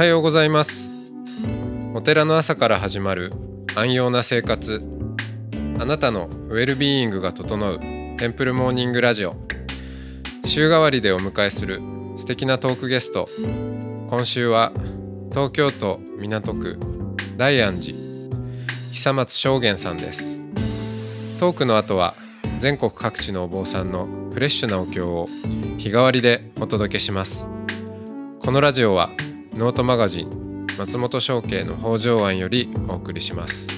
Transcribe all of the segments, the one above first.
はようございます。お寺の朝から始まる安養な生活。あなたのウェルビーイングが整うテンプルモーニングラジオ。週替わりでお迎えする素敵なトークゲスト。今週は東京都港区大安寺久松正玄さんです。トークの後は全国各地のお坊さんのフレッシュなお経を日替わりでお届けします。このラジオはノートマガジン松本商家の北条庵よりお送りします。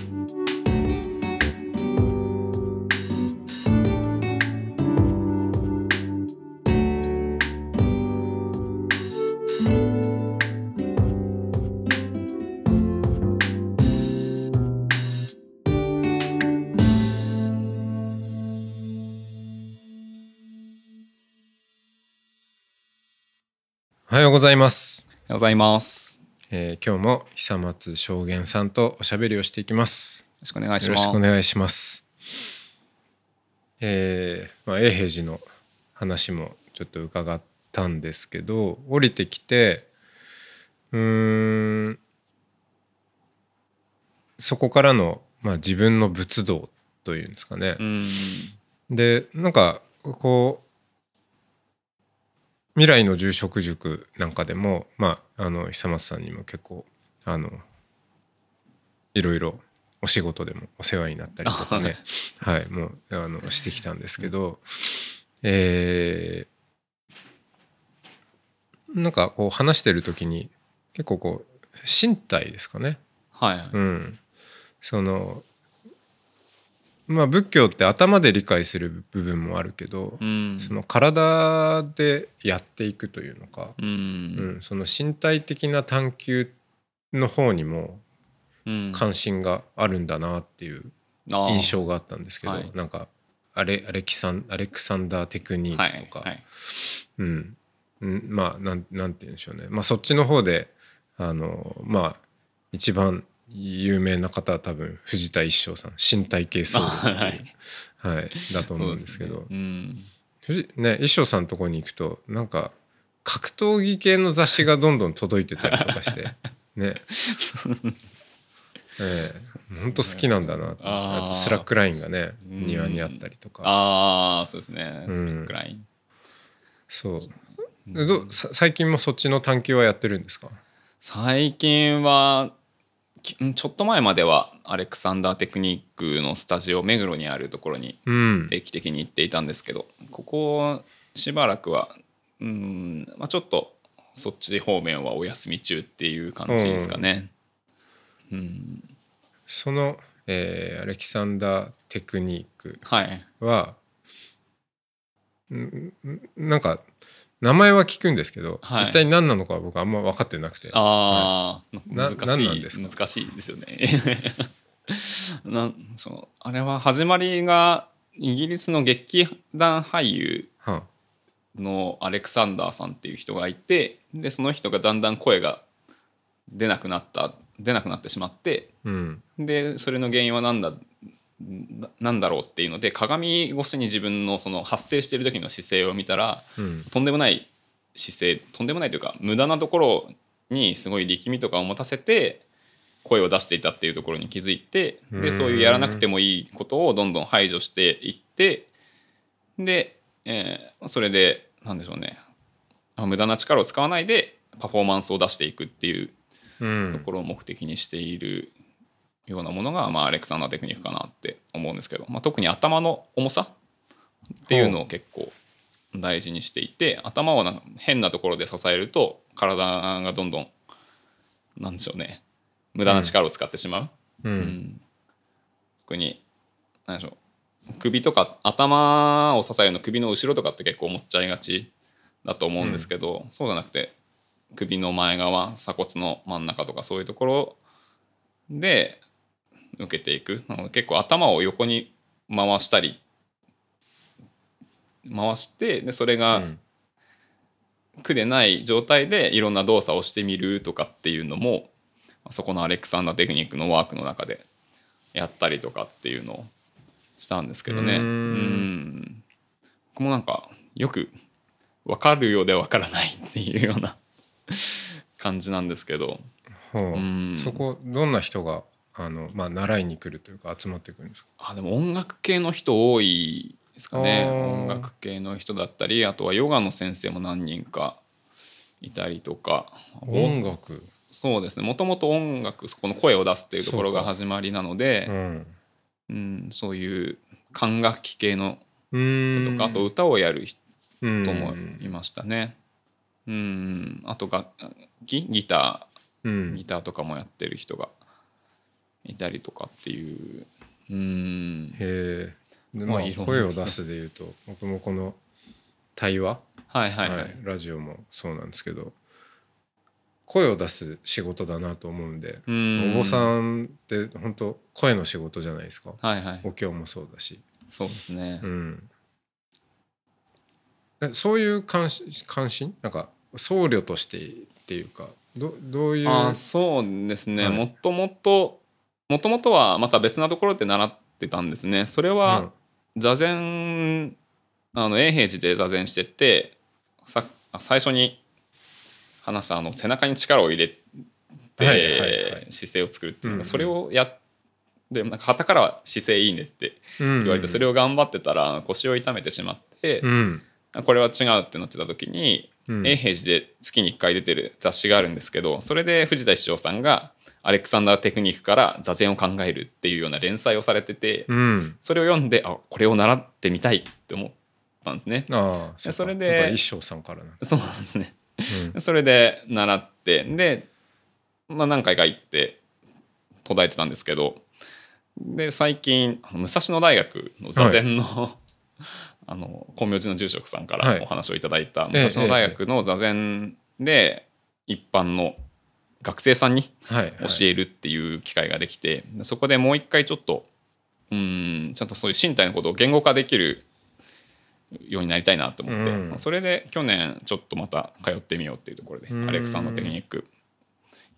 おはようございます、うございます。えー今日も久松正玄さんとおしゃべりをしていきますよろしくお願いしよろます。しくお願いします。えーまあ、永平寺の話もちょっと伺ったんですけど降りてきてうーんそこからの、まあ、自分の仏道というんですかね。うん。でなんかこう未来の住職塾なんかでもまああの久松さんにも結構あのいろいろお仕事でもお世話になったりとかねはい。もうあのしてきたんですけどえーなんかこう話してる時に結構こう身体ですかね。はい。うん、そのまあ仏教って頭で理解する部分もあるけど、うん。その体でやっていくというのか、う。うんん、その身体的な探求の方にもうん。関心があるんだなっていう印象があったんですけど、はいなんかアレアレキサンアレクサンダーテクニはいークとか、はい。うん、うんまあなんなんて言うんでしょうねまあそっちの方であのまあ一番有名な方は多分藤田一生さん身体系僧侶っていう はい。はい、だと思うんですけど。ね。うん。藤ね一生さんのとこに行くとなんか格闘技系の雑誌がどんどん届いてたりとかして。ね。ええ。本当好きなんだなあとスラックラインがねうん。庭にあったりとか。ああ、そうですね。うん。スラックライン。そう。でどさ最近もそっちの探求はやってるんですか？最近は、きちょっと前まではアレクサンダーテクニックのスタジオ目黒にあるところにうん。定期的に行っていたんですけどここしばらくはうん、まあ、ちょっとそっち方面はお休み中っていう感じですかね。うん、その、えーアレキサンダーテクニックはい。はんんなんか名前は聞くんですけど、はい。一体何なのかは僕あんま分かってなくて。ああ、な難し何なんですいか？難しいですよね。なんそのあれは始まりがイギリスの劇団俳優はのアレクサンダーさんっていう人がいてでその人がだんだん声が出なくなった出なくなってしまってうん。でそれの原因は何だななんだろうっていうので鏡越しに自分のその発生してる時の姿勢を見たらうん。とんでもない姿勢とんでもないというか無駄なところにすごい力みとかを持たせて声を出していたっていうところに気づいてうん。でそういうやらなくてもいいことをどんどん排除していってで、えーそれでなんでしょうね。あ無駄な力を使わないでパフォーマンスを出していくっていううん。ところを目的にしているようなものが、まあ、アレクサンダーテクニックかなって思うんですけど、まあ、特に頭の重さっていうのを結構大事にしていて頭をなんか変なところで支えると体がどんどんなんでしょうね無駄な力を使ってしまう。ううん。ん特に何でしょう首とか頭を支えるの首の後ろとかって結構思っちゃいがちだと思うんですけど、そうじゃなくて首の前側鎖骨の真ん中とかそういうところで受けていく。結構頭を横に回したり回してでそれがうん。苦でない状態でいろんな動作をしてみるとかっていうのもそこのアレクサンダーテクニックのワークの中でやったりとかっていうのをしたんですけどね。うーん。うん。僕もなんかよく分かるようで分からないっていうような感じなんですけど。ほう。うん。そこどんな人があの、まあ、習いに来るというか集まってくるんですか？あでも音楽系の人多いですかね。音楽系の人だったりあとはヨガの先生も何人かいたりとか。音楽？そうですね。もともと音楽この声を出すっていうところが始まりなのでうん。うん、そういう管楽器系のとかあと歌をやる人人もいましたね。うん、あと楽器？ギタうん。ーギターとかもやってる人がいたりとかっていう。うん、へえ。でまあ声を出すでいうと僕もこの対話、はいはいはい。はいラジオもそうなんですけど声を出す仕事だなと思うんで、うん。お坊さんって本当声の仕事じゃないですか。はいはい。お経もそうだし、そうですね。う。ん、えそういう関心関心？なんか僧侶としてっていうかどどういう？あそうですね、はい。もともともともとはまた別なところで習ってたんですね。それは座禅あの永平寺で座禅しててさ最初に話したあの背中に力を入れて、姿勢を作るっていうか、それをやってなんか旗からは姿勢いいねってうん言われて、それを頑張ってたら腰を痛めてしまって、うん。これは違うってなってた時に、うん。永平寺で月に1回出てる雑誌があるんですけどそれで藤田師匠さんがアレクサンダーテクニックから座禅を考えるっていうような連載をされてて、うん。それを読んであこれを習ってみたいって思ったんですね。ああうか。それで一生さんからなんだ。そうなんですね。うん。それで習ってで、まあ、何回か行って途絶えてたんですけどで最近武蔵野大学の座禅の、あの光明寺の住職さんかはい。らお話をいただいた、ええ武蔵野大学の座禅で一般の学生さんにはいはい。教えるっていう機会ができて、そこでもう一回ちょっとうんちゃんとそういう身体のことを言語化できるようになりたいなと思って、うん。それで去年ちょっとまた通ってみようっていうところで、うん。アレクサンダーテクニック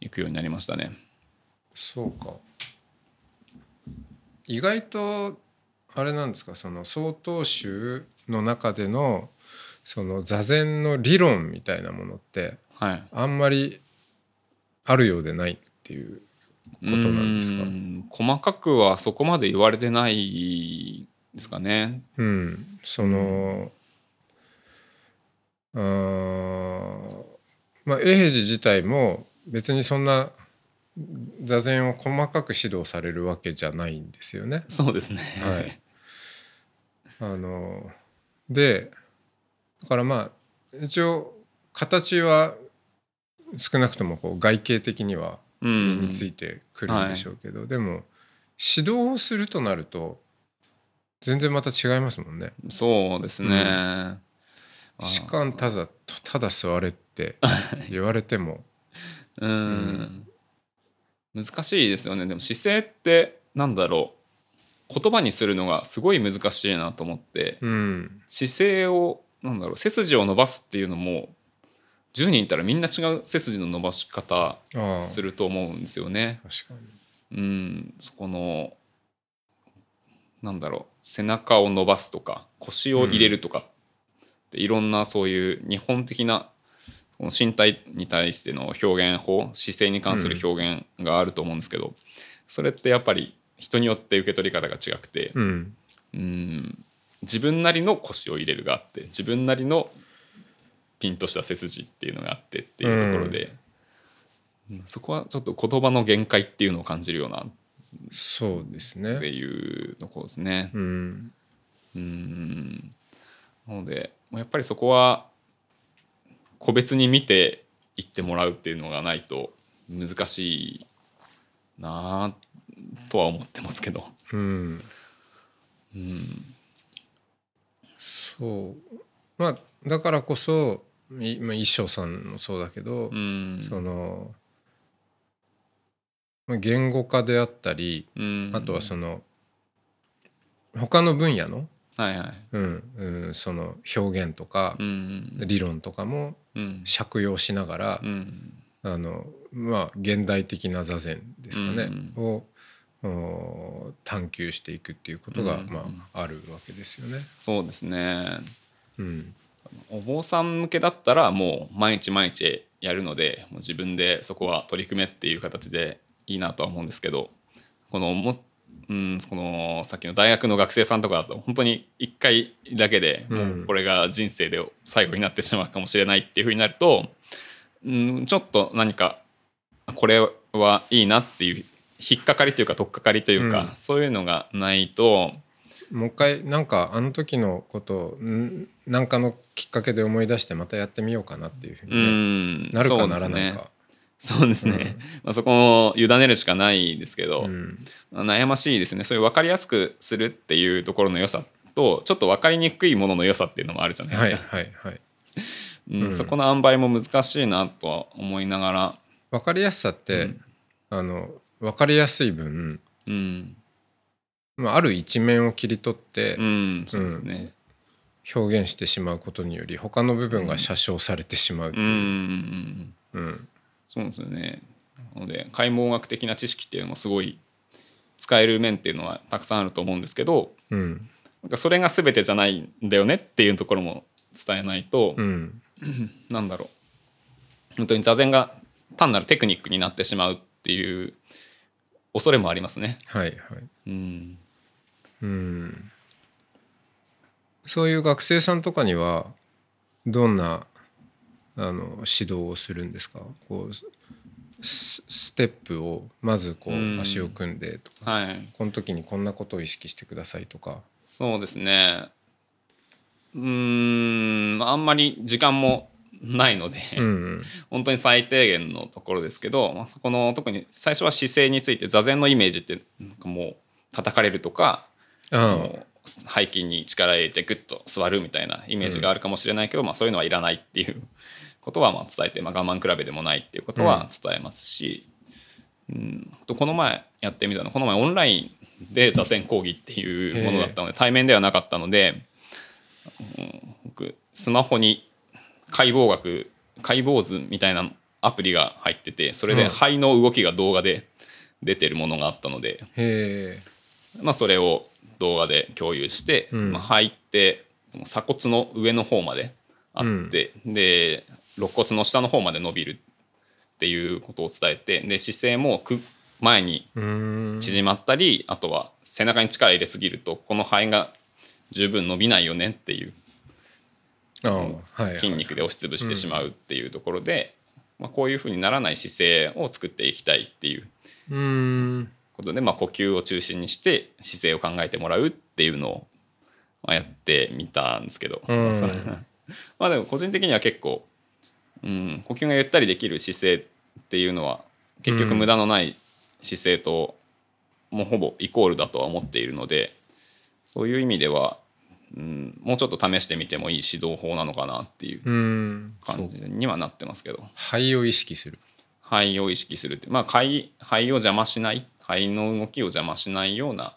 行くようになりましたね。そうか。意外とあれなんですか？その曹洞宗の中でのその座禅の理論みたいなものってはい、あんまりあるようでないっていうことなんですか？うん細かくはそこまで言われてないですかね。うんそのあーまあ永平寺自体も別にそんな座禅を細かく指導されるわけじゃないんですよね。そうですね。はい、あのでだからまあ一応形は少なくともこう外形的にはう身ん、についてくるんでしょうけど、でも指導をするとなると全然また違いますもんね。そうですね。うん。あ士官ただただ座れって言われても。うん。難しいですよね。でも姿勢ってなんだろう。言葉にするのがすごい難しいなと思って。うん。姿勢をなんだろう背筋を伸ばすっていうのも10人いたらみんな違う背筋の伸ばし方すると思うんですよね。確かに。うん。そこのなんだろう背中を伸ばすとか腰を入れるとか、でいろんなそういう日本的なこの身体に対しての表現法姿勢に関する表現があると思うんですけど、それってやっぱり人によって受け取り方が違くて、うん。うん。自分なりの腰を入れるがあって自分なりのピンとした背筋っていうのがあってっていうところで、うんそこはちょっと言葉の限界っていうのを感じるようなそうですってね。いうところですね。うんうんなのでやっぱりそこは個別に見ていってもらうっていうのがないと難しいなあとは思ってますけど。うんうんそうまあだからこそいまあ一生さんもそうだけど、うん。そのまあ言語化であったり、うん。あとはその他の分野の、その表現とかうん理論とかもうん。借用しながら、うん。あのまあ現代的な座禅ですかね、うをお探求していくっていうことが、うん。まあ、あるわけですよね。そうですね。うん。お坊さん向けだったらもう毎日毎日やるのでもう自分でそこは取り組めっていう形でいいなとは思うんですけどこのもうん、このさっきの大学の学生さんとかだと本当に1回だけでもうこれが人生で最後になってしまうかもしれないっていうふうになると、うん、ちょっと何かこれはいいなっていう引っかかりというか取っかかりというか、うん。そういうのがないともう一回なんかあの時のことをんなんかのきっかけで思い出してまたやってみようかなっていうふううに、ねんなるかならないか。そうですね、まあ、そこを委ねるしかないですけど、うん。悩ましいですね。そういう分かりやすくするっていうところの良さとちょっと分かりにくいものの良さっていうのもあるじゃないはいですか、はいはい。うんうん。そこの塩梅も難しいなとは思いながら、分かりやすさって、あの分かりやすい分、うんまあ、ある一面を切り取ってうん、そうですね、表現してしまうことにより他の部分が写生されてしまうってう。ん、うんいうう。ん。うん。そうですよね。なので解剖学的な知識っていうのもすごい使える面っていうのはたくさんあると思うんですけどうん。なんかそれが全てじゃないんだよねっていうところも伝えないと、うん。なんだろう。本当に座禅が単なるテクニックになってしまうっていう恐れもありますね。はいはい。うん、うん。そういう学生さんとかにはどんなあの指導をするんですか？こうスステップをまずこうん。う足を組んでとか、はい。この時にこんなことを意識してくださいとか。そうですね。うーんあんまり時間もないので、うん。本当に最低限のところですけど、まあ、そこの特に最初は姿勢について座禅のイメージってなんかもう叩かれるとかう背筋に力入れてグッと座るみたいなイメージがあるかもしれないけど、まあ、そういうのはいらないっていうことはまあ伝えて、まあ、我慢比べでもないっていうことは伝えますし、うん、あとこの前やってみたのこの前オンラインで座禅講義っていうものだったので対面ではなかったので、うん。僕スマホに解剖学解剖図みたいなアプリが入っててそれでうん。肺の動きが動画で出てるものがあったので、へえ。まあ、それを動画で共有して、うん。まあ、肺って鎖骨の上の方まであって、で肋骨の下の方まで伸びるっていうことを伝えてで姿勢もく前に縮まったり、あとは背中に力入れすぎるとこの肺が十分伸びないよねっていう筋肉で押しつぶしてしまうっていうところで、まあ、こういうふうにならない姿勢を作っていきたいっていううーんことで、まあ、呼吸を中心にして姿勢を考えてもらうっていうのをまあやってみたんですけど、うん。まあでも個人的には結構、うん、呼吸がゆったりできる姿勢っていうのは結局無駄のない姿勢ともうほぼイコールだとは思っているのでそういう意味では、うん、もうちょっと試してみてもいい指導法なのかなっていう感じにはなってますけど。肺を意識する。肺を意識するってまあ肺肺を邪魔しない肺の動きを邪魔しないような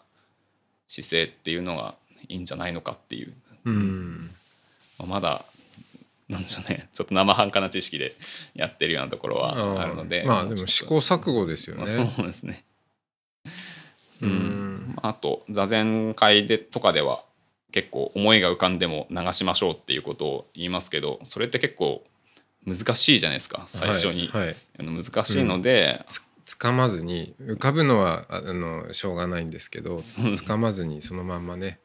姿勢っていうのがいいんじゃないのかっていう、うん。まだなんでしょうね。ちょっと生半可な知識でやってるようなところはあるので。まあでも試行錯誤ですよとね、まあそうですね。ううん。んあと座禅会でとかでは結構思いが浮かんでも流しましょうっていうことを言いますけどそれって結構難しいじゃないですか最初に、はいはい。難しいので、つつかまずに浮かぶのはああのしょうがないんですけどつかまずにそのまんまね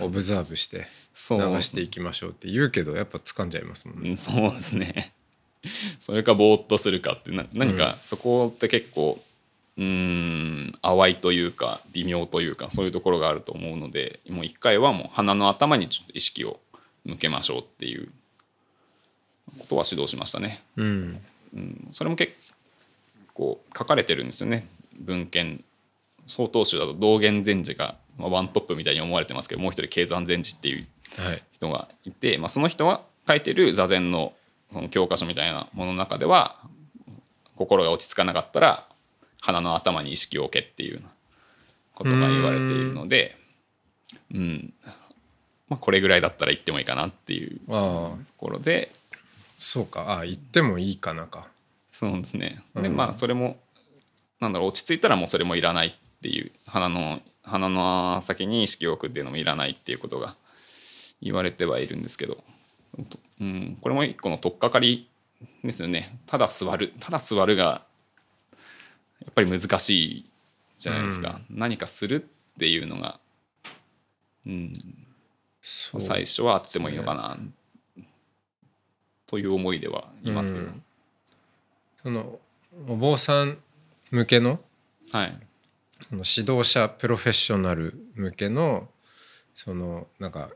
オブザーブしてそ流うしていきましょうって言うけどやっぱ掴んじゃいますもんね。うんそうですね。それかぼーっとするかってな何かそこって結構うーん淡いというか微妙というかそういうところがあると思うのでもう一回はもう鼻の頭にちょっと意識を向けましょうっていうことは指導しましたね。うん。うん、それも結構書かれてるんですよね。文献。曹洞宗だと道元禅師が、まあ、ワントップみたいに思われてますけどもう一人慶山禅師っていうはい。人がいて、まあ、その人が書いてる座禅のその教科書みたいなものの中では心が落ち着かなかったら鼻の頭に意識を置けっていうことが言われているのでうん。まあ、これぐらいだったら言ってもいいかなっていうところで。そうか。あ言ってもいいかなか。そうですね。でうん。まあそれもなんだろう落ち着いたらもうそれもいらないっていう鼻の鼻の先に意識を置くっていうのもいらないっていうことが言われてはいるんですけど、うん、これも一個の取っかかりですよね。ただ座るただ座るがやっぱり難しいじゃないですか、何かするっていうのが、うん、最初はあってもいいのかな、という思いではいますけど、うんそのお坊さん向けのはい。その指導者プロフェッショナル向けのそのなんか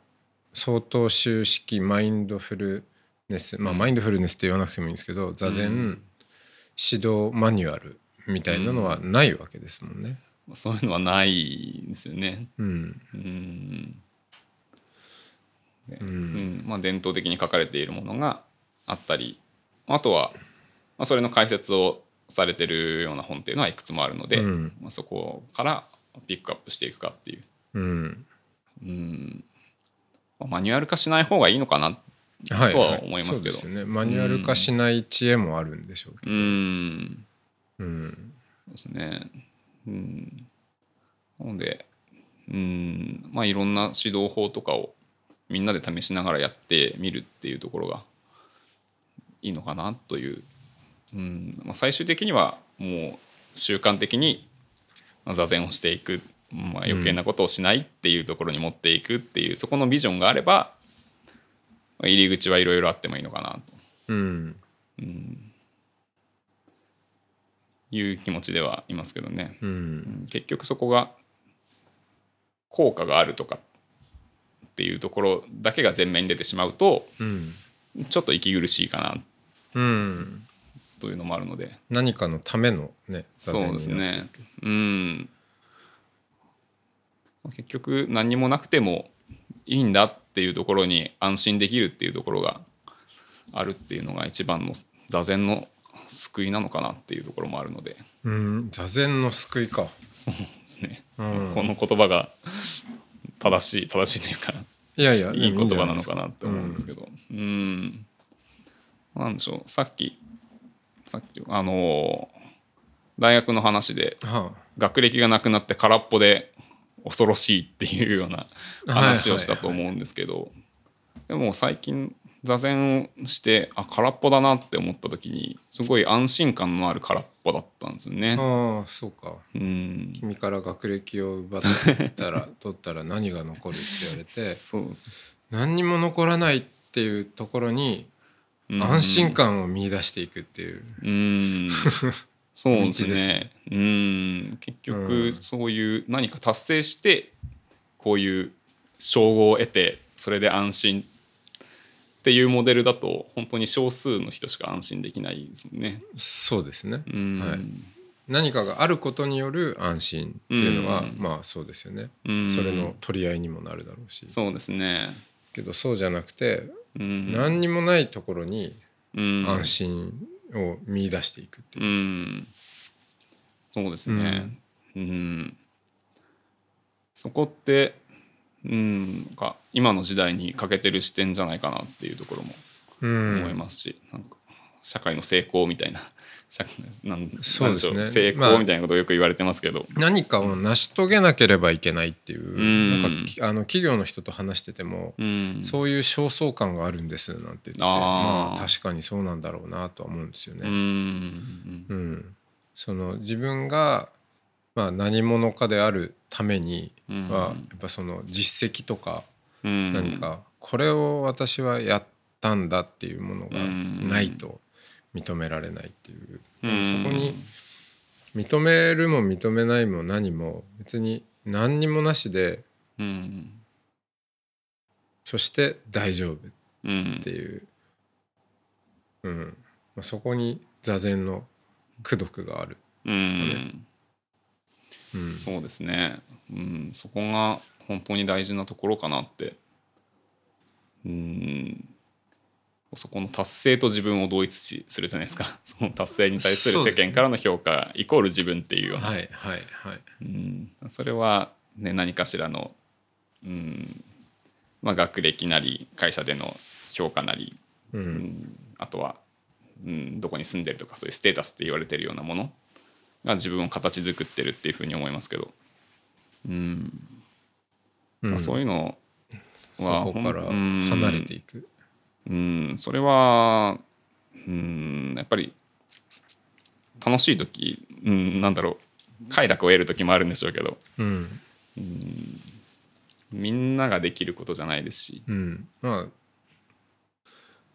相当修式マインドフルネスまあ、マインドフルネスって言わなくてもいいんですけど座禅、うん。指導マニュアルみたいなのはないわけですもんね。そういうのはないんですよね。うん。うん。ううんん。まあ、伝統的に書かれているものがあったりあとは、まあ、それの解説をされてるような本っていうのはいくつもあるので、うん。まあ、そこからピックアップしていくかっていう、うん。うん。まあマニュアル化しない方がいいのかなはいとは思いますけど。そうですよね。マニュアル化しない知恵もあるんでしょうけうど、ん。うん。そうですね。うん、なので、うん、まあいろんな指導法とかをみんなで試しながらやってみるっていうところがいいのかなという、うんまあ、最終的にはもう習慣的にまあ座禅をしていく、まあ、余計なことをしないっていうところに持っていくっていう、そこのビジョンがあればまあ入り口はいろいろあってもいいのかなと。うん。いう気持ちではいますけどね。うん。うん。結局そこが効果があるとかっていうところだけが前面に出てしまうとうん。ちょっと息苦しいかな。うんというのもあるので。何かのためのねそうですね。うん。結局何にもなくてもいいんだっていうところに安心できるっていうところがあるっていうのが一番の座禅の救いなのかなっていうところもあるので。うん座禅の救いか。そうですね、うん。この言葉が正しい正しいというかいやいやいい言葉なのかいなって思うんですけど。うん。なんでしょう。さっきさっきあの大学の話で学歴がなくなって空っぽで恐ろしいっていうような話をしたと思うんですけどでも最近座禅をしてあ空っぽだなって思った時にすごい安心感のある空っぽだったんですよね。ああそうか。うん。君から学歴を奪ったら 取ったら何が残るって言われて。そう何にも残らないっていうところにうん安心感を見出していくっていう、うん。そうです道です。ね。うん。結う局ん。そういう何か達成してこういう称号を得てそれで安心っていうモデルだと本当に少数の人しか安心できないですもんね。そうですね、うん。はい、何かがあることによる安心っていうのは、うん。まあそうですよね、うん。それの取り合いにもなるだろうし。そうですね。けどそうじゃなくて、うん。何にもないところにうん。安心を見出していくっていう、うん、そうですね。うん、そこって、うん、か今の時代に欠けてる視点じゃないかなっていうところもうん。思いますし、なんか社会の成功みたいな。社なんそうですね。成まあ功みたいなことをよく言われてますけど、何かを成し遂げなければいけないっていう、ん。なんかきあの企業の人と話してても、うん、そういう焦燥感があるんですなんて言ってて。まあ確かにそうなんだろうなとは思うんですよね。うん、うん。その自分が、まあ、何者かであるためにうん。は、やっぱその実績とかうん、何かこれを私はやったんだっていうものがうん。ないと認められないっていう、うん。そこに認めるも認めないも何も別に何にもなしでうん、そして大丈夫っうんていう、うん。まあ、そこに座禅の功徳がある。うん。うん。そうですね、うん、そこが本当に大事なところかなって。うんそこの達成と自分を同一視するじゃないですか。その達成に対する世間からの評価イコール自分っていうような、はいはいはい。うん、それは、ね、何かしらの、うん。まあ、学歴なり会社での評価なり、ううん。んあとは、うん、どこに住んでるとかそういうステータスって言われてるようなものが自分を形作ってるっていうふうに思いますけど、うん。うん。そういうのそはこから離れていく。うんそれはうんやっぱり楽しい時、うん、なんだろう快楽を得る時もあるんでしょうけどうん。みんなができることじゃないですし。うん。まあ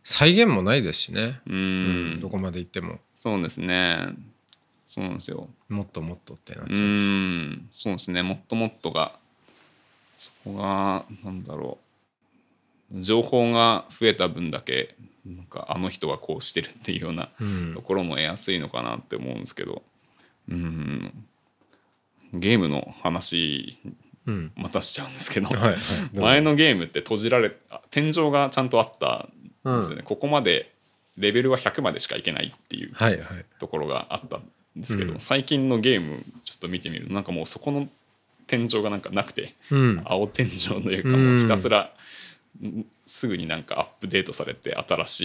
再現もないですしね、ううんんどこまで行っても。そうですね。そうなんですよ。もっともっとってなっうちゃうし、ん。そうですね。もっともっとがそこがなんだろう情報が増えた分だけなんかあの人はこうしてるっていうようなうん。ところも得やすいのかなって思うんですけど。うん。ゲームの話うん。またしちゃうんですけど、はいはい。どうぞ。前のゲームって閉じられあ天井がちゃんとあったんですよね、ここまでレベルは100までしかいけないっていうところがあったんですけど、うん。最近のゲームちょっと見てみるとなんかもうそこの天井がなんかなくてうん。青天井というかうんもうひたすらんすぐになんかアップデートされて新し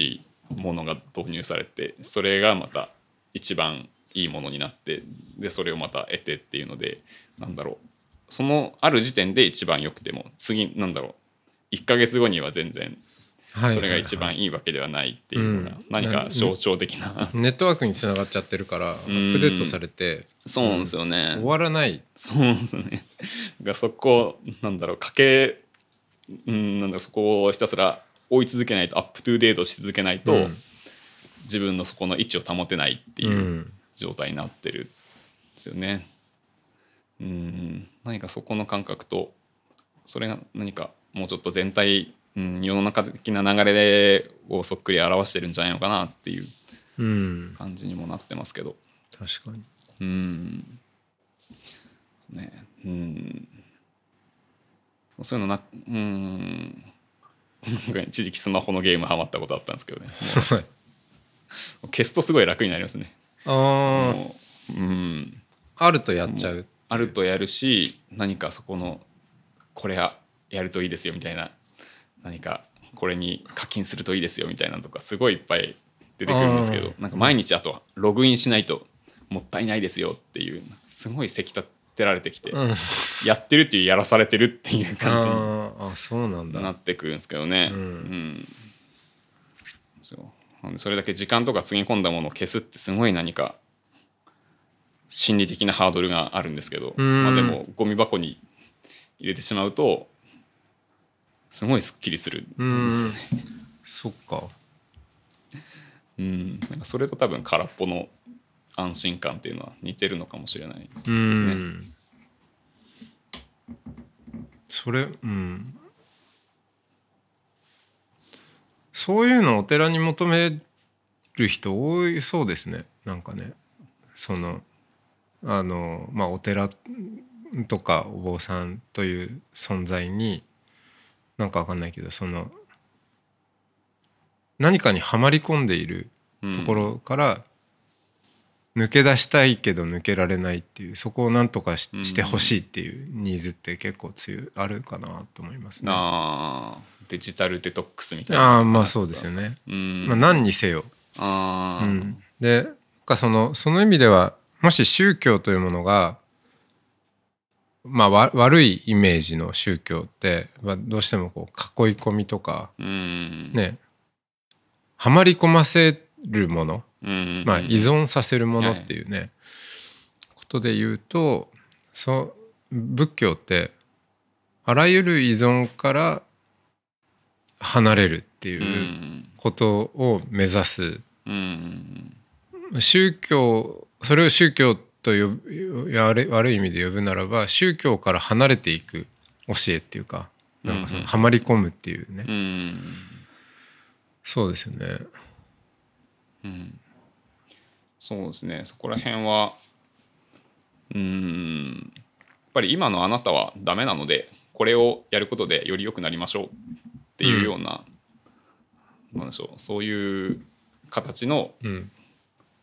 いものが導入されてそれがまた一番いいものになってでそれをまた得てっていうのでなんだろう。そのある時点で一番良くても次なんだろう。1ヶ月後には全然はいそれが一番いいわけではないっていうのがうん。何か象徴的なネットワークにつながっちゃってるからアップデートされてそうなんですよね。終わらない。そうなんですよね。がそこなんだろうかけうんなんだそこをひたすら追い続けないとアップトゥーデートし続けないと、うん。自分のそこの位置を保てないっていううん。状態になってるんですよね。うん何かそこの感覚とそれが何かもうちょっと全体、うん、世の中的な流れをそっくり表してるんじゃないのかなっていううん。感じにもなってますけど。確かに。うん。ね。うんそういうのなうん。一時期スマホのゲームハマったことあったんですけどね。消すとすごい楽になりますねあもううんああるとやっちゃうあるとやるし何かそこのこれはやるといいですよみたいな何かこれに課金するといいですよみたいなのとかすごいいっぱい出てくるんですけどなんか毎日あとログインしないともったいないですよっていうすごいせき立てられてきて、うん。やってるっていうやらされてるっていう感じにあーあそうなんだ。なってくるんですけどね。うん。うん。そう。なんでそれだけ時間とかつぎ込んだものを消すってすごい何か心理的なハードルがあるんですけど、うん。まあ、でもゴミ箱に入れてしまうとすごいすっきりするんですよね。そっか。うん、なんかそれと多分空っぽの安心感っていうのは似てるのかもしれない。うんそれうん。そういうのお寺に求める人多いそうですね。なんかね。そのあのまあお寺とかお坊さんという存在になんかわかんないけどその何かにはまり込んでいるところから抜け出したいけど抜けられないっていうそこをなんとかしうん。してほしいっていうニーズって結構強いあるかなと思いますね。あデジタルデトックスみたいな。あーまあそうですよね。うん。まあ、何にせよ。あー。うん、でなんかそのその意味ではもし宗教というものが、まあ、わ悪いイメージの宗教って、まあ、どうしてもこう囲い込みとかうん。ねはまり込ませるものうんまあ、依存させるものっていうね、ことで言うとそう仏教ってあらゆる依存から離れるってういうんことを目指す。うん宗教それを宗教と悪い悪い意味で呼ぶならば宗教から離れていく教えっていうかなんかそのはまり込むっていうね、うん。そうですよね。うんそうですね。そこら辺はうん。やっぱり今のあなたはダメなのでこれをやることでより良くなりましょう。っていうような、なんでしょう。そういう形のうん、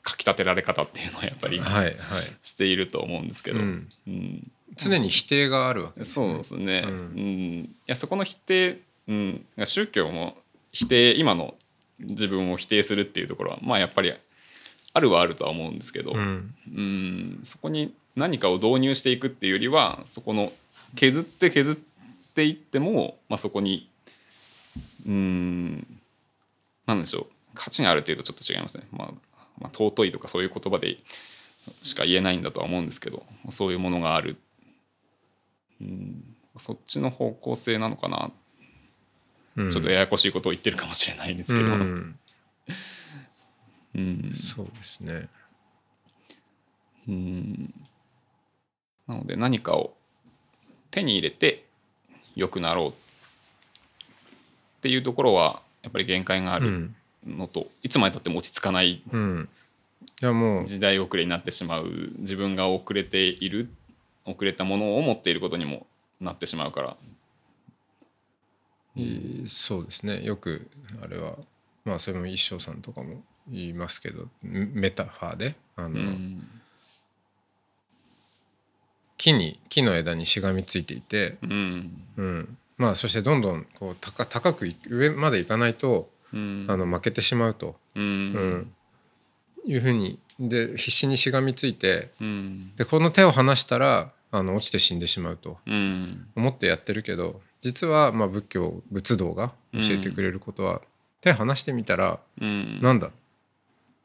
書き立てられ方っていうのはやっぱり今はいはい。していると思うんですけど、うん。うん。常に否定があるわけ。ですそうですね、ううん。んいやそこの否定、うん、宗教も否定今の自分を否定するっていうところはまあやっぱりあるはあるとは思うんですけど、うん。うんそこに何かを導入していくっていうよりはそこの削って削っていっても、まあ、そこにうんなんでしょう価値があるっていうとちょっと違いますね、まあ、まあ尊いとかそういう言葉でしか言えないんだとは思うんですけどそういうものがある、うん、そっちの方向性なのかな、うん。ちょっとややこしいことを言ってるかもしれないんですけど、ううん。んそうですね。うん。なので何かを手に入れて良くなろうっていうところはやっぱり限界があるうんのと、いつまでたっても落ち着かないうん。いやもう時代遅れになってしまう自分が遅れている遅れたものを持っていることにもなってしまうから。えーそうですね。よくあれはまあそれも一生さんとかも言いますけどメタファーであの、うん木に木の枝にしがみついていて、うん。うん、まあそしてどんどんこう高高くい上まで行かないとうん。あの負けてしまうと、ううん。んいうふうにで必死にしがみついてうん。でこの手を離したらあの落ちて死んでしまうと。うん。思ってやってるけど実はまあ仏教仏道が教えてくれることは、手離してみたらうん。なんだ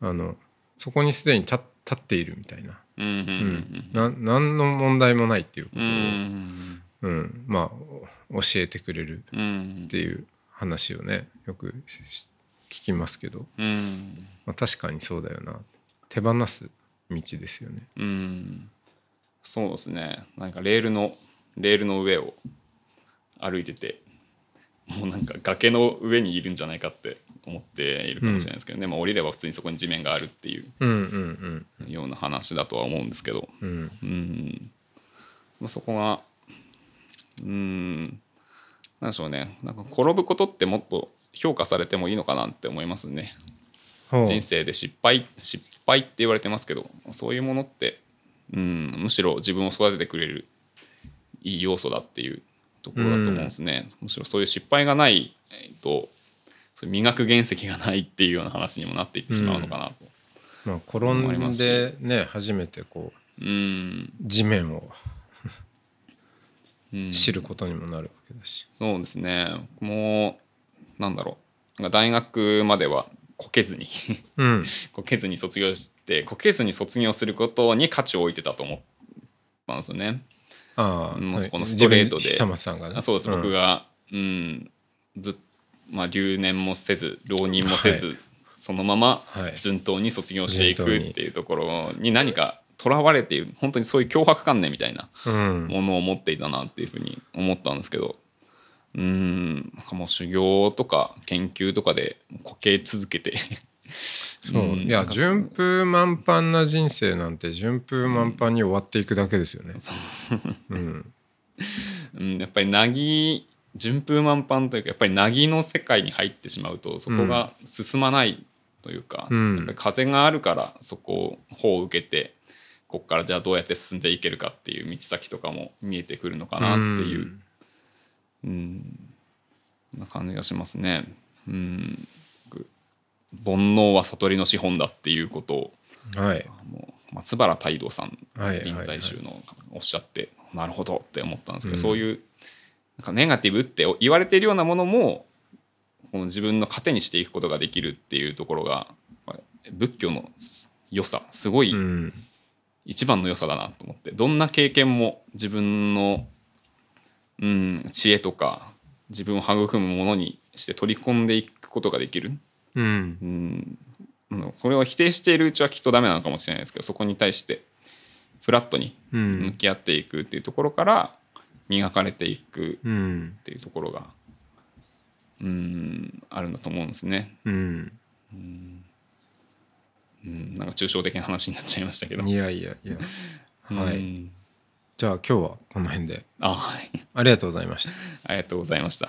あのそこにすでに立立っているみたいな、うんうんうんな何の問題もないっていうことうを、ん。うん。まあお教えてくれるうん。っていう話をねよくし聞きますけど、うん。まあ、確かにそうだよな。手放す道ですよね。うん。そうですね。なんかレールのレールの上を歩いててもうなんか崖の上にいるんじゃないかって思っているかもしれないですけどね、まあ降りれば普通にそこに地面があるっていううんうんような話だとは思うんですけど、うん。うん。うんまあ、そこがうん。なんでしょうね。なんか転ぶことってもっと評価されてもいいのかなって思いますね。人生で失敗失敗って言われてますけどそういうものって、うん、むしろ自分を育ててくれるいい要素だっていうところだと思うんですね、むしろそういう失敗がない、えーとそういう磨く原石がないっていうような話にもなっていってしまうのかなと。まあ、転んでね初めてこううん。地面をうん。知ることにもなるわけだし。そうですね。もうなんだろう。大学まではこけずにうん。こけずに卒業してこけずに卒業することに価値を置いてたと思ったんですよね。あもうこのストレートで。自分久松さんがね。あそうです、ん。僕が、うん、ずっまあ、留年もせず浪人もせず、はい。そのままはい。順当に卒業していくっていうところに何かとらわれている本当にそういう脅迫観念みたいなうん。ものを持っていたなっていうふうに思ったんですけどうん。なんかもう修行とか研究とかでこけ続けてそう。いや順風満帆な人生なんて順風満帆に終わっていくだけですよね。うん。うん、やっぱりなぎ順風満帆というかやっぱりなぎの世界に入ってしまうとそこが進まないというか、うん。やっぱり風があるからそこを帆を受けてここからじゃあどうやって進んでいけるかっていう道先とかも見えてくるのかなっていう、うん。そん。な感じがしますね。うん、僕煩悩は悟りの資本だっていうことをはい。もう松原太道さん臨済宗のおっしゃってなるほどって思ったんですけど、うん。そういうなんかネガティブって言われているようなものもこの自分の糧にしていくことができるっていうところが仏教の良さすごいうん。一番の良さだなと思ってどんな経験も自分の、うん、知恵とか自分を育むものにして取り込んでいくことができる。うん。うん。うんそれを否定しているうちはきっとダメなのかもしれないですけどそこに対してフラットにう向んき合っていくっていうところから磨かれていくうん。っていうところがうんあるんだと思うんですね。うん。うん、なんか抽象的な話になっちゃいましたけど。いやいやいや。はい。うんじゃあ今日はこの辺で。あはい。ありがとうございました。ありがとうございました。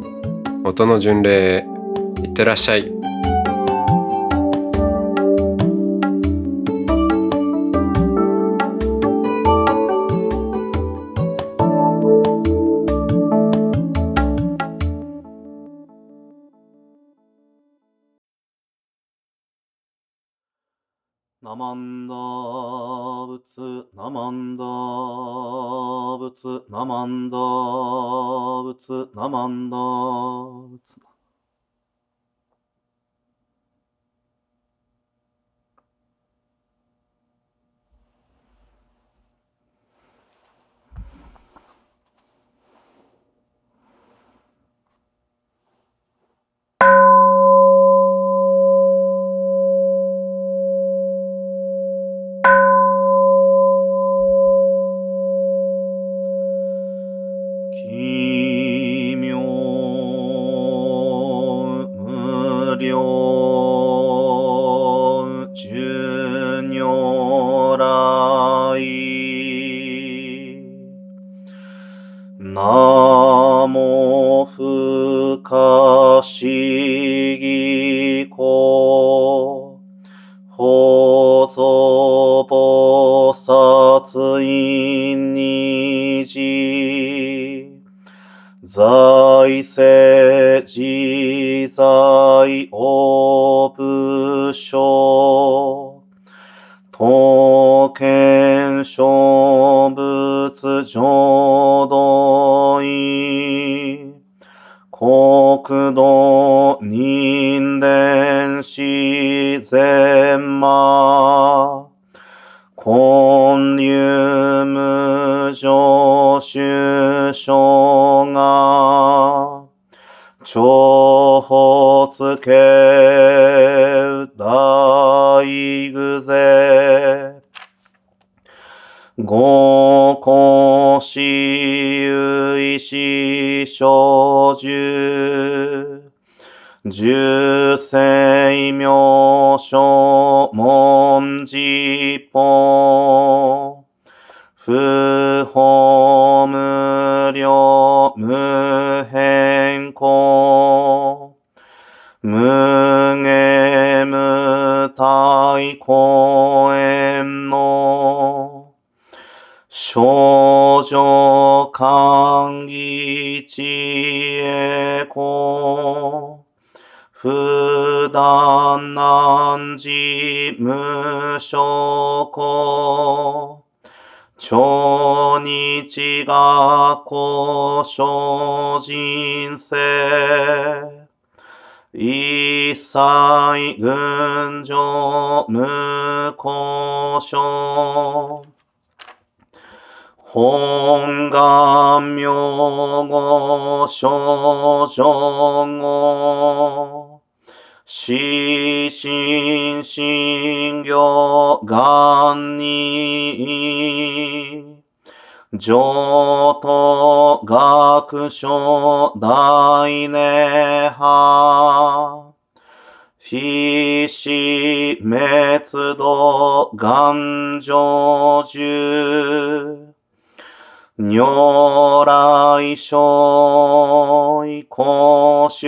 音の巡礼いってらっしゃい。マンダ仏、ナマンダ仏、ナマンダ仏、ナマンダ仏。十世名所文字法。不法難事無所故超日学校小人生。一切群上無故障本願名号少女語心心行願に上等学書大涅槃非死滅度願成就如来所以公主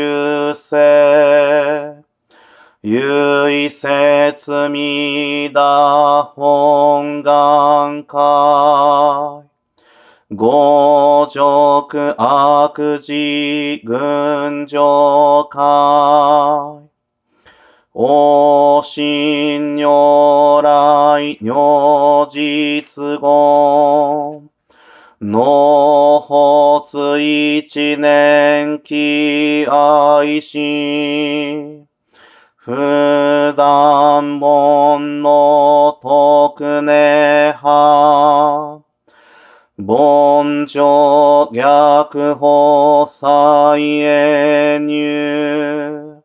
世唯説弥陀本願会。五辱悪事群上会。お心如来如実言納発一年期愛心普段本の徳根派。凡上逆法再へ入。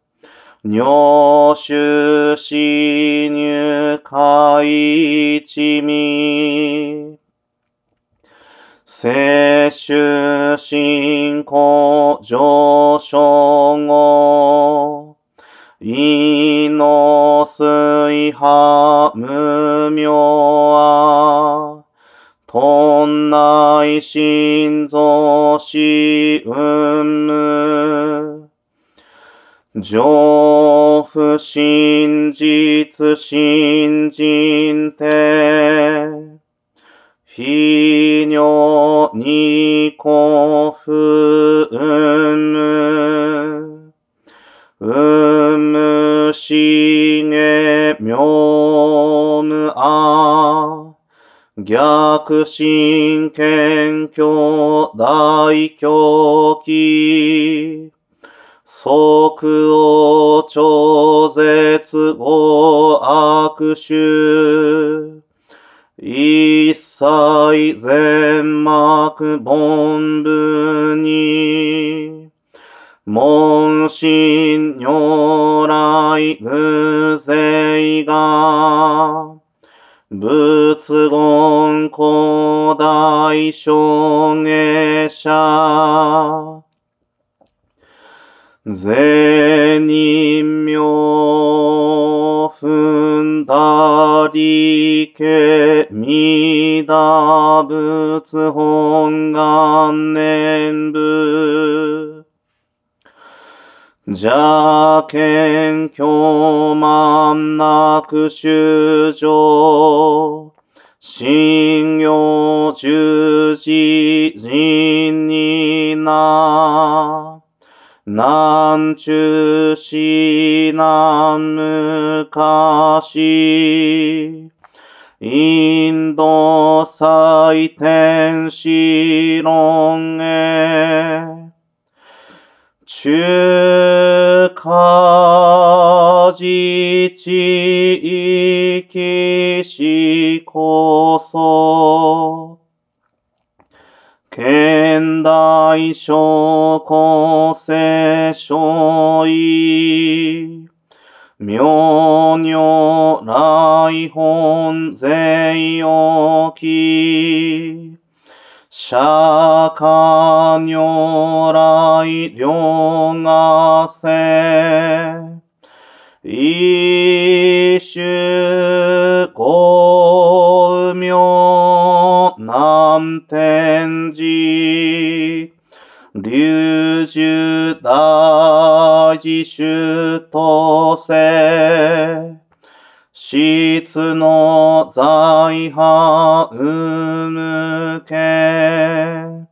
入手死入海一味摂取進行上昇後。祈の水波無明は、とんない心臓しうんむ。上不真実信心て、非尿に古不うしげ妙無あ。逆進謙虚大狂気。即を超絶を悪臭。一切全幕本部に。門心如来偶勢が。仏言古代証下者。善人名踏んだりけみだ仏本願念部。邪見狂慢なく修正。信用十字人にな。南中市南昔。インド祭天使論へ。中華自治域しこそ。現代諸古世所意。妙如来本税置き。釈迦如来両がせ。一種公明南天寺。龍樹大自主とせ。質の財派うむけ。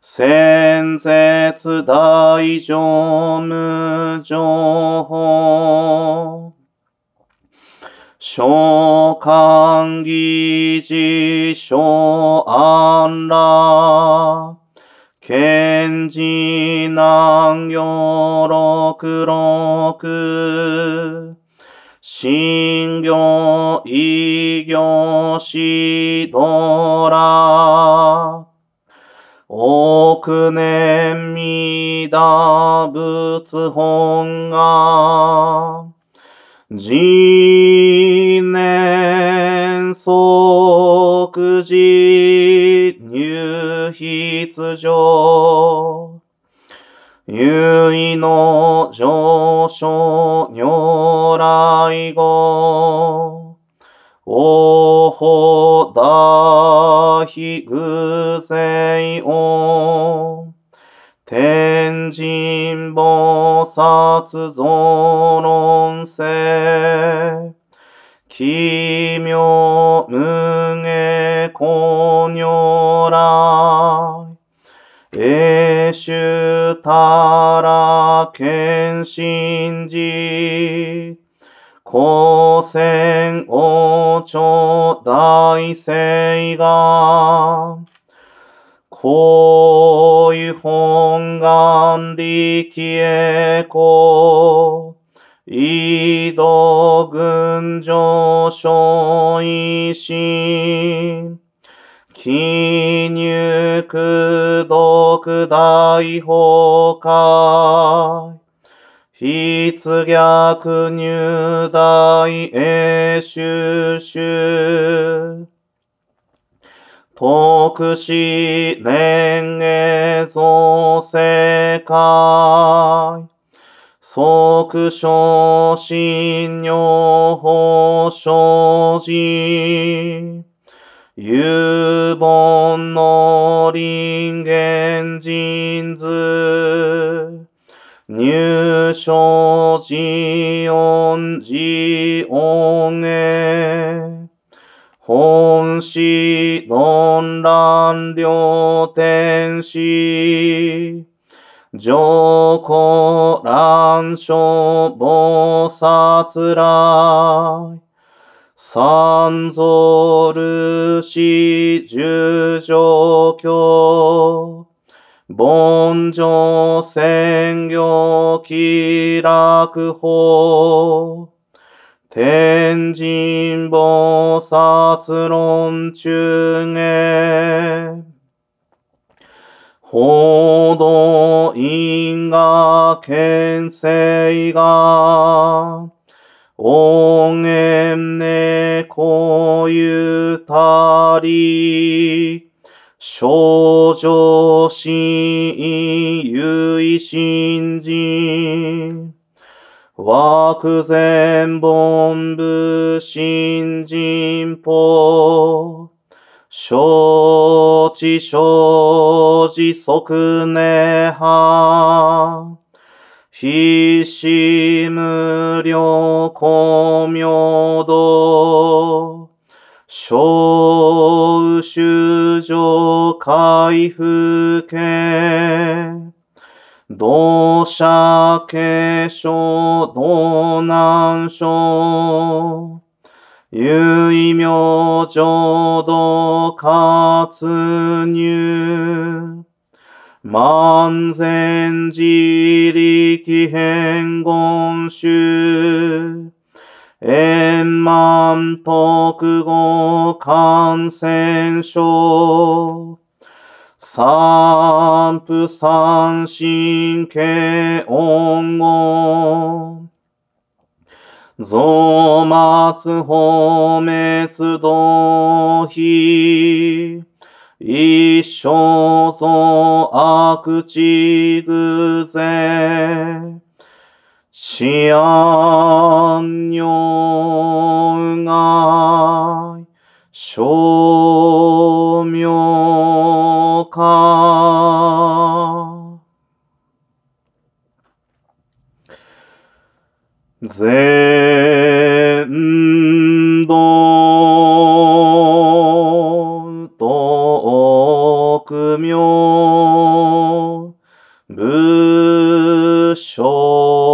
先絶大乗無情報。召喚議事小安ら。賢治南行六六。信行異行しどら。億年未打仏本願。次年即時入筆上。優位の上昇如来語。おほだひぐぜいお。天神菩薩増論世。奇妙無下公如来。永州たら謙信寺。光線王朝大聖が。こういう本願力へこ。井戸群上昇維新。記入苦毒大崩壊。筆逆入大永収集。特使連営造世界。即昇進女法生じ。有本の人間人図。入所寺音寺音へ。本師論乱両天使。上古乱書菩薩来。三蔵ルシ十条教。凡上専業気楽法。天神菩薩論中へ。報道因果見性が。音源ねこゆたり。少女心唯心人。枠前本部新人法。承知承知即ひしむりょこみょど、しょうしゅじょかいふけ、どしゃけしょどなんしょ、ゆいみょじょどかつにゅ、万全自力変言集。円満特語感染症。三不三神経音語。増末法滅道非。一生増悪地偶然。思案如外。称名化。全名武将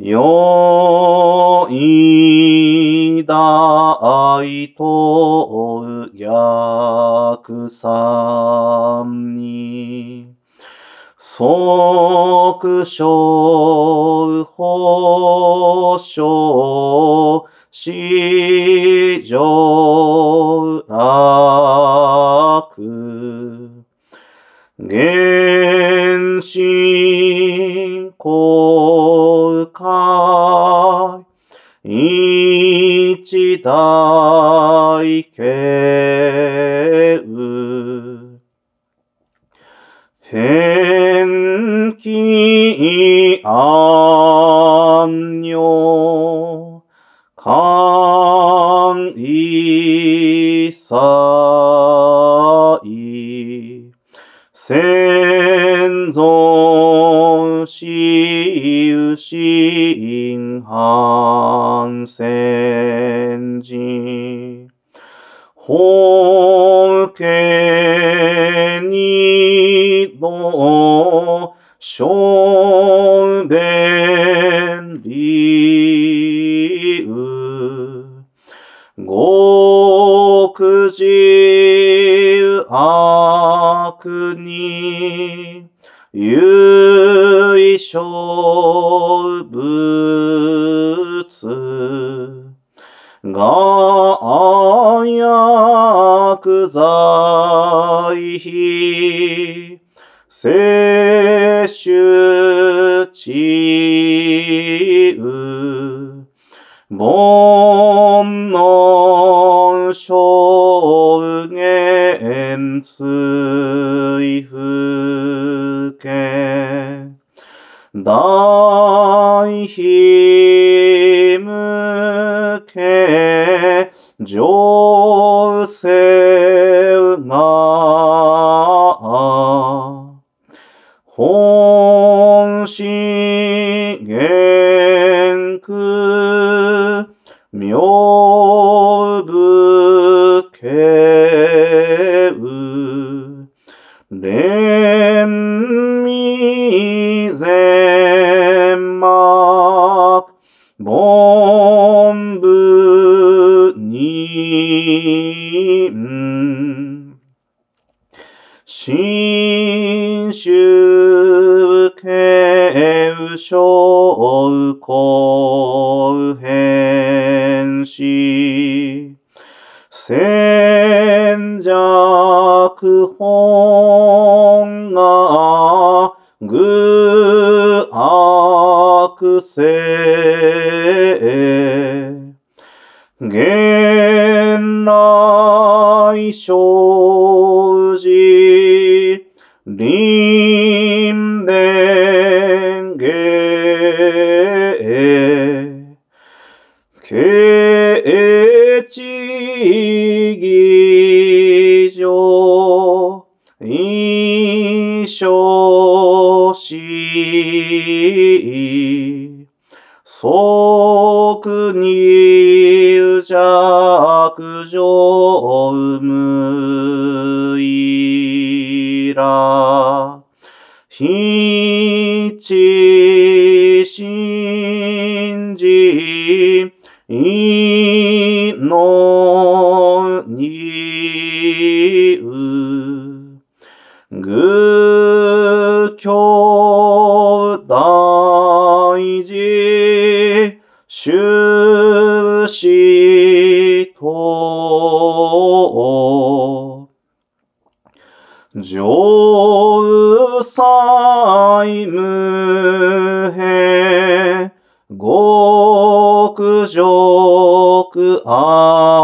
よいだあいとおうぎゃくさんに、そくしょうほしょうしじょうらく、げんたいけう。返ん安さ。い一ん、先うし、有心反省。じ、本家にの正弁理う、極自悪に、優勝物、があ、や、く、ざ、い、ひ、せ、しゅ、ち、う、ぼん、の、しょう、げん、つ、 아.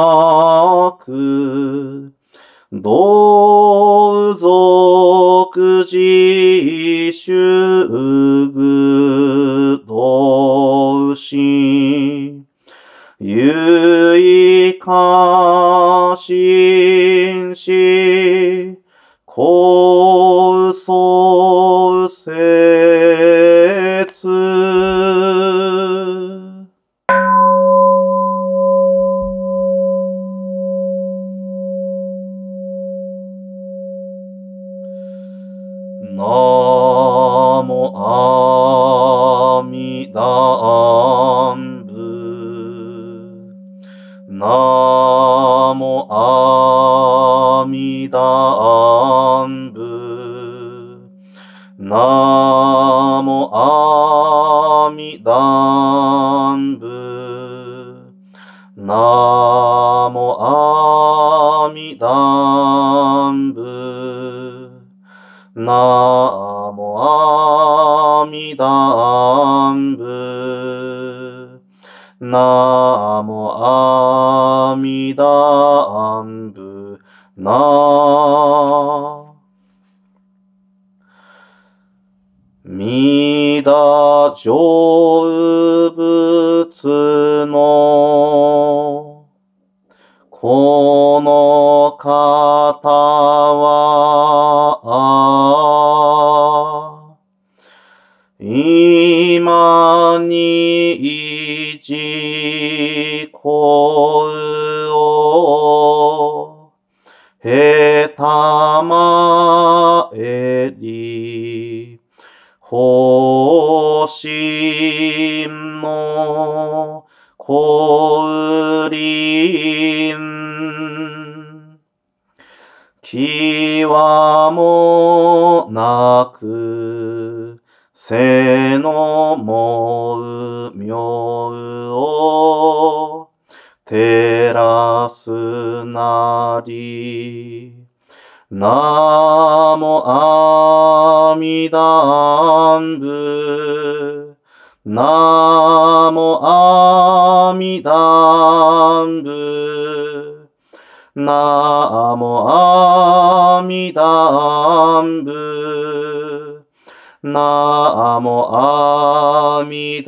成仏のこの方祈願部。ナモアミダンブ。ナモアミダンも。ナモアミ。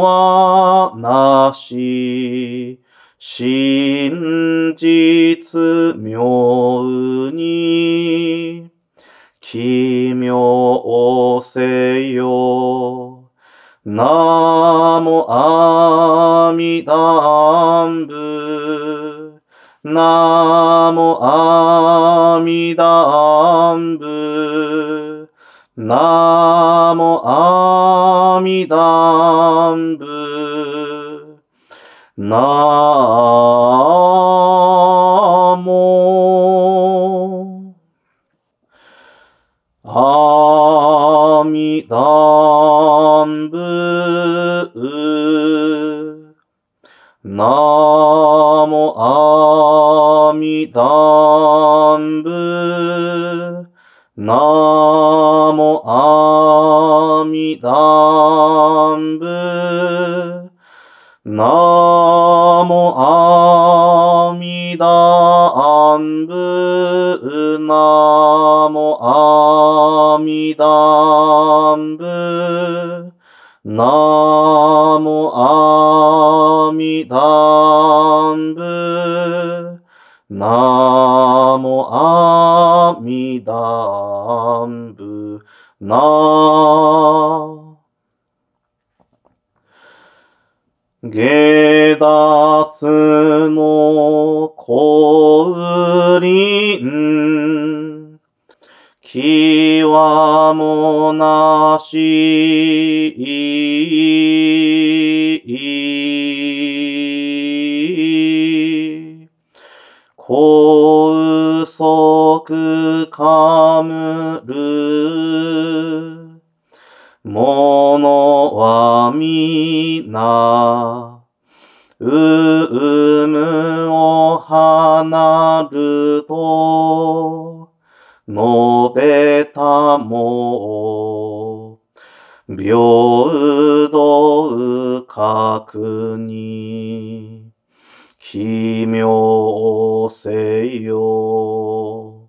はなし。真実妙に、奇妙せよ。ナもアミダンブ。ナモアミダんぶ。ナモアミダンブ。ナモアミダンブ。ナモアミダンブ。もあみだんぶなもあみだんぶなもあみだんぶなもあみだんぶなもあみだんぶな下脱の降臨気はもなし。高速かむるものはみなうむを離ると述べたも平等確に奇妙せよ。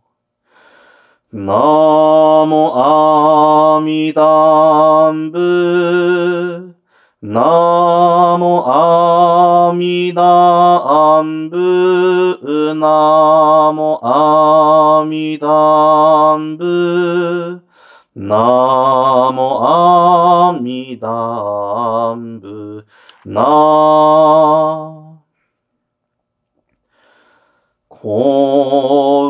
ナモアミダンブ。ナモアミダンブ。ナモアミダンブ。ナモアミダンブ。ナほ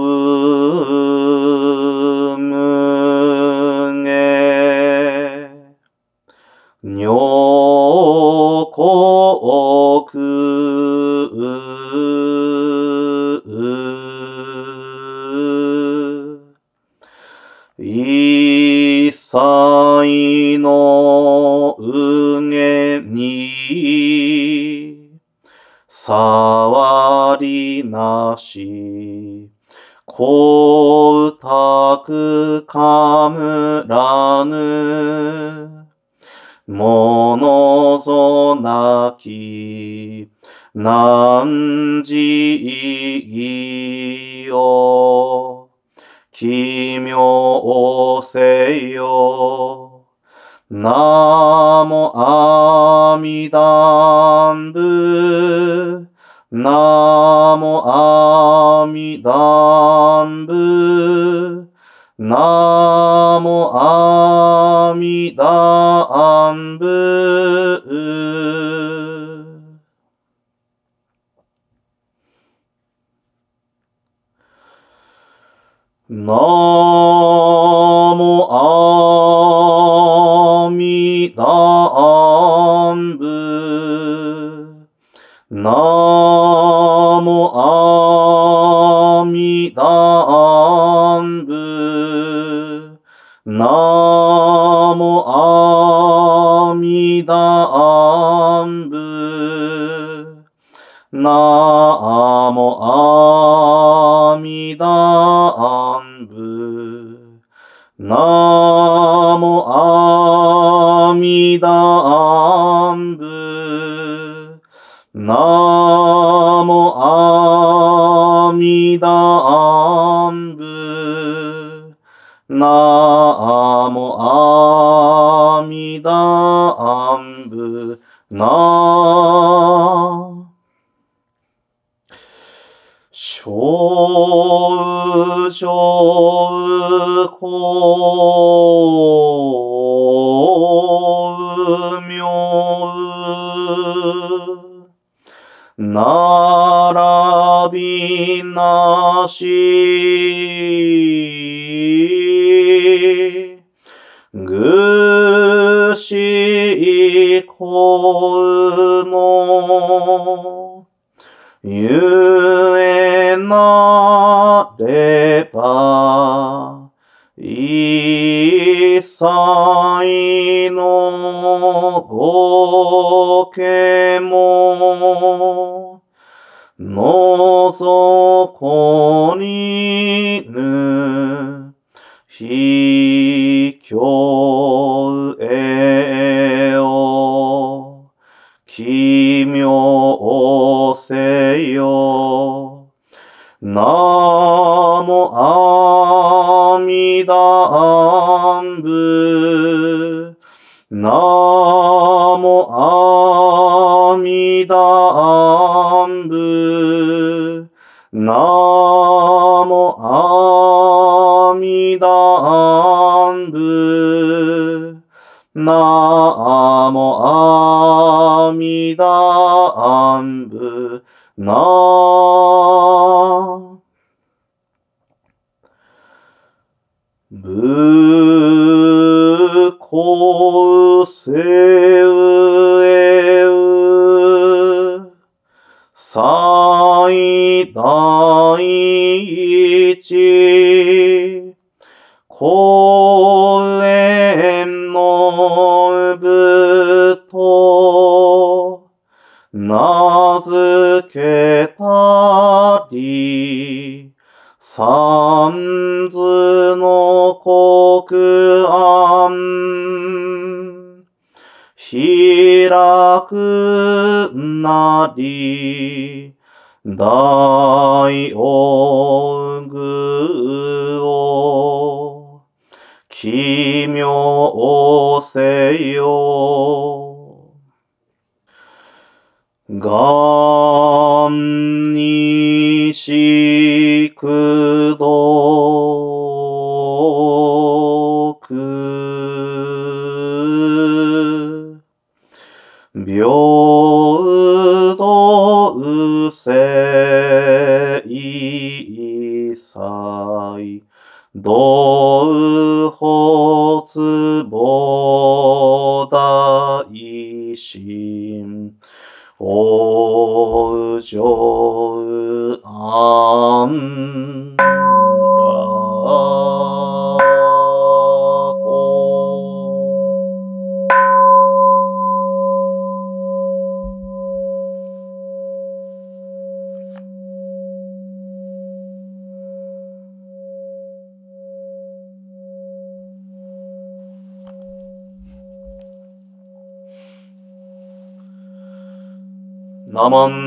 うむげ、にょこおくう、いさいのうげに、さなりなし。こうたくかむらぬ。ものぞなき。なんじいよ。奇妙せよ。なもあみだんぶ。なも阿弥陀仏。なもあみだんぶ。のぞこにぬ、ひきょうえを、奇妙せよ。なもあなもあみだんぶ。なもあみだんぶ。なぶこうせうえう最大一公園のぶと名付けたり三図の国案開くなり大王具を奇妙せよ。がんにしくどく。平道ナ